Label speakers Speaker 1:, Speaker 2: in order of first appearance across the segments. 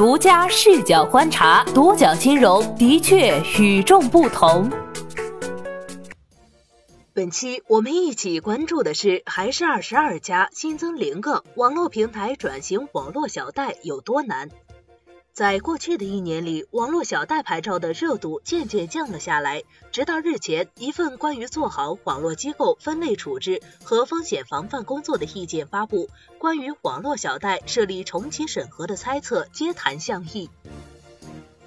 Speaker 1: 独家视角观察，独角金融的确与众不同。
Speaker 2: 本期我们一起关注的是，还是二十二家新增零个网络平台转型网络小贷有多难？在过去的一年里，网络小贷牌照的热度渐渐降了下来。直到日前，一份关于做好网络机构分类处置和风险防范工作的意见发布，关于网络小贷设立重启审核的猜测皆谈向议。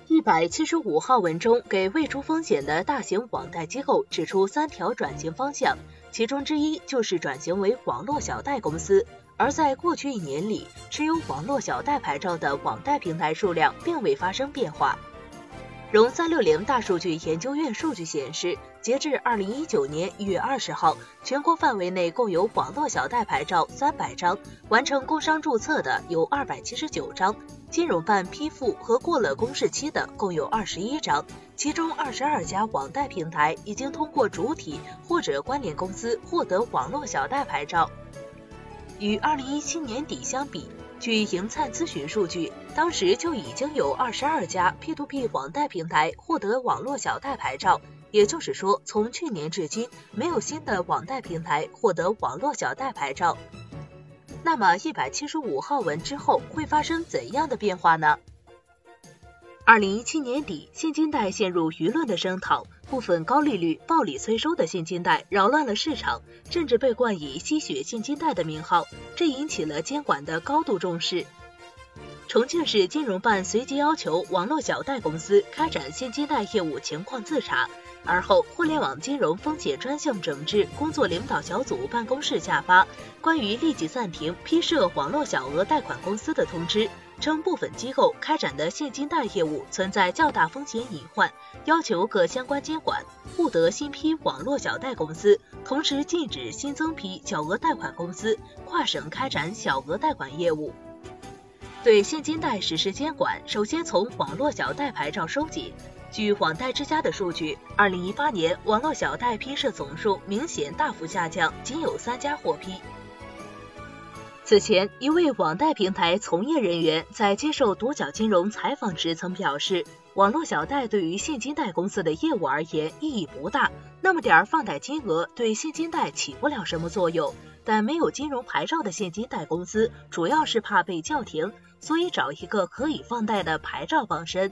Speaker 2: 一百七十五号文中给未出风险的大型网贷机构指出三条转型方向，其中之一就是转型为网络小贷公司。而在过去一年里，持有网络小贷牌照的网贷平台数量并未发生变化。融三六零大数据研究院数据显示，截至二零一九年一月二十号，全国范围内共有网络小贷牌照三百张，完成工商注册的有二百七十九张，金融办批复和过了公示期的共有二十一张，其中二十二家网贷平台已经通过主体或者关联公司获得网络小贷牌照。与二零一七年底相比，据盈灿咨询数据，当时就已经有二十二家 P2P 网贷平台获得网络小贷牌照。也就是说，从去年至今，没有新的网贷平台获得网络小贷牌照。那么，一百七十五号文之后会发生怎样的变化呢？二零一七年底，现金贷陷入舆论的声讨，部分高利率、暴力催收的现金贷扰乱了市场，甚至被冠以“吸血现金贷”的名号，这引起了监管的高度重视。重庆市金融办随即要求网络小贷公司开展现金贷业务情况自查。而后，互联网金融风险专项整治工作领导小组办公室下发关于立即暂停批设网络小额贷款公司的通知。称部分机构开展的现金贷业务存在较大风险隐患，要求各相关监管不得新批网络小贷公司，同时禁止新增批小额贷款公司跨省开展小额贷款业务。对现金贷实施监管，首先从网络小贷牌照收紧。据网贷之家的数据，二零一八年网络小贷批设总数明显大幅下降，仅有三家获批。此前，一位网贷平台从业人员在接受独角金融采访时曾表示，网络小贷对于现金贷公司的业务而言意义不大，那么点儿放贷金额对现金贷起不了什么作用。但没有金融牌照的现金贷公司，主要是怕被叫停，所以找一个可以放贷的牌照傍身。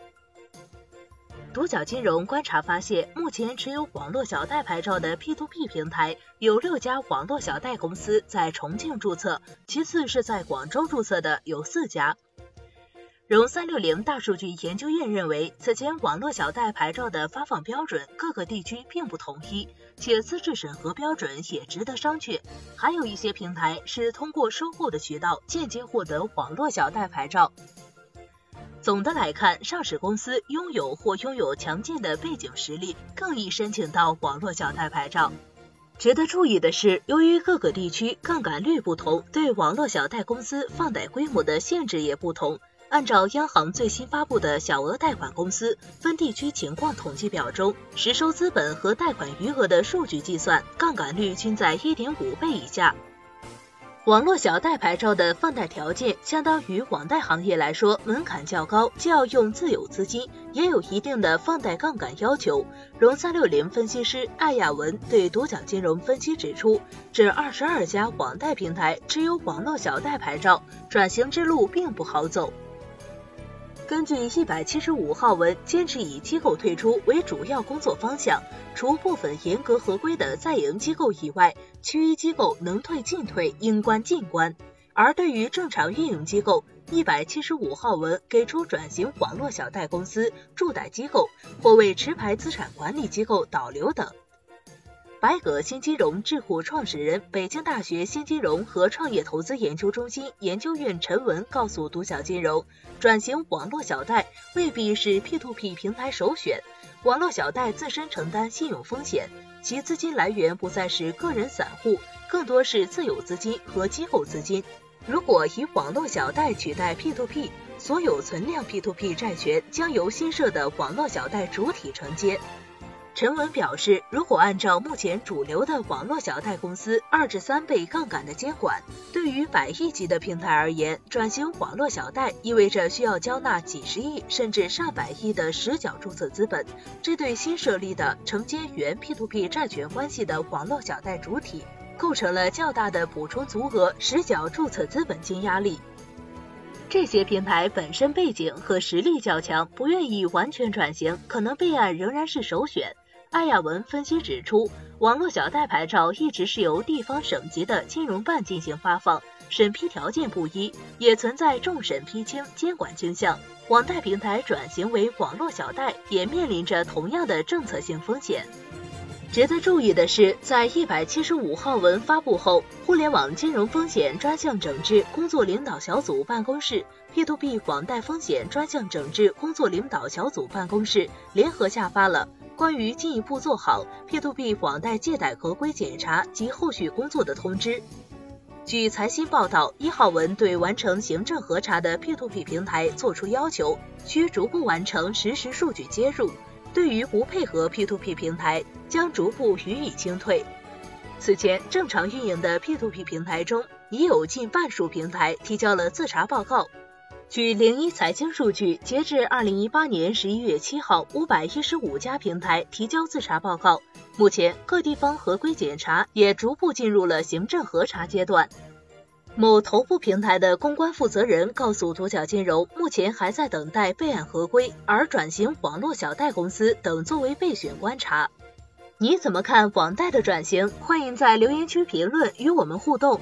Speaker 2: 独角金融观察发现，目前持有网络小贷牌照的 P2P 平台有六家网络小贷公司在重庆注册，其次是在广州注册的有四家。融三六零大数据研究院认为，此前网络小贷牌照的发放标准各个地区并不统一，且资质审核标准也值得商榷。还有一些平台是通过收购的渠道间接获得网络小贷牌照。总的来看，上市公司拥有或拥有强劲的背景实力，更易申请到网络小贷牌照。值得注意的是，由于各个地区杠杆率不同，对网络小贷公司放贷规模的限制也不同。按照央行最新发布的小额贷款公司分地区情况统计表中，实收资本和贷款余额的数据计算，杠杆率均在一点五倍以下。网络小贷牌照的放贷条件，相当于网贷行业来说门槛较高，既要用自有资金，也有一定的放贷杠杆要求。融三六零分析师艾亚文对独角金融分析指出，这二十二家网贷平台持有网络小贷牌照，转型之路并不好走。根据一百七十五号文，坚持以机构退出为主要工作方向，除部分严格合规的在营机构以外，其余机构能退尽退，应关尽关。而对于正常运营机构，一百七十五号文给出转型网络小贷公司、助贷机构或为持牌资产管理机构导流等。百葛新金融智库创始人、北京大学新金融和创业投资研究中心研究员陈文告诉独角金融，转型网络小贷未必是 P2P 平台首选。网络小贷自身承担信用风险，其资金来源不再是个人散户，更多是自有资金和机构资金。如果以网络小贷取代 P2P，所有存量 P2P 债权将由新设的网络小贷主体承接。陈文表示，如果按照目前主流的网络小贷公司二至三倍杠杆的监管，对于百亿级的平台而言，转型网络小贷意味着需要交纳几十亿甚至上百亿的实缴注册资本，这对新设立的承接原 P2P 债权关系的网络小贷主体构成了较大的补充足额实缴注册资本金压力。这些平台本身背景和实力较强，不愿意完全转型，可能备案仍然是首选。艾亚文分析指出，网络小贷牌照一直是由地方省级的金融办进行发放，审批条件不一，也存在重审批轻、监管倾向。网贷平台转型为网络小贷，也面临着同样的政策性风险。值得注意的是，在一百七十五号文发布后，互联网金融风险专项整治工作领导小组办公室、P2P 网贷风险专项整治工作领导小组办公室联合下发了。关于进一步做好 P2P 网贷借贷合规检查及后续工作的通知。据财新报道，一号文对完成行政核查的 P2P 平台作出要求，需逐步完成实时数据接入；对于不配合 P2P 平台，将逐步予以清退。此前，正常运营的 P2P 平台中，已有近半数平台提交了自查报告。据零一财经数据，截至二零一八年十一月七号，五百一十五家平台提交自查报告。目前，各地方合规检查也逐步进入了行政核查阶段。某头部平台的公关负责人告诉独角金融，目前还在等待备案合规，而转型网络小贷公司等作为备选观察。你怎么看网贷的转型？欢迎在留言区评论与我们互动。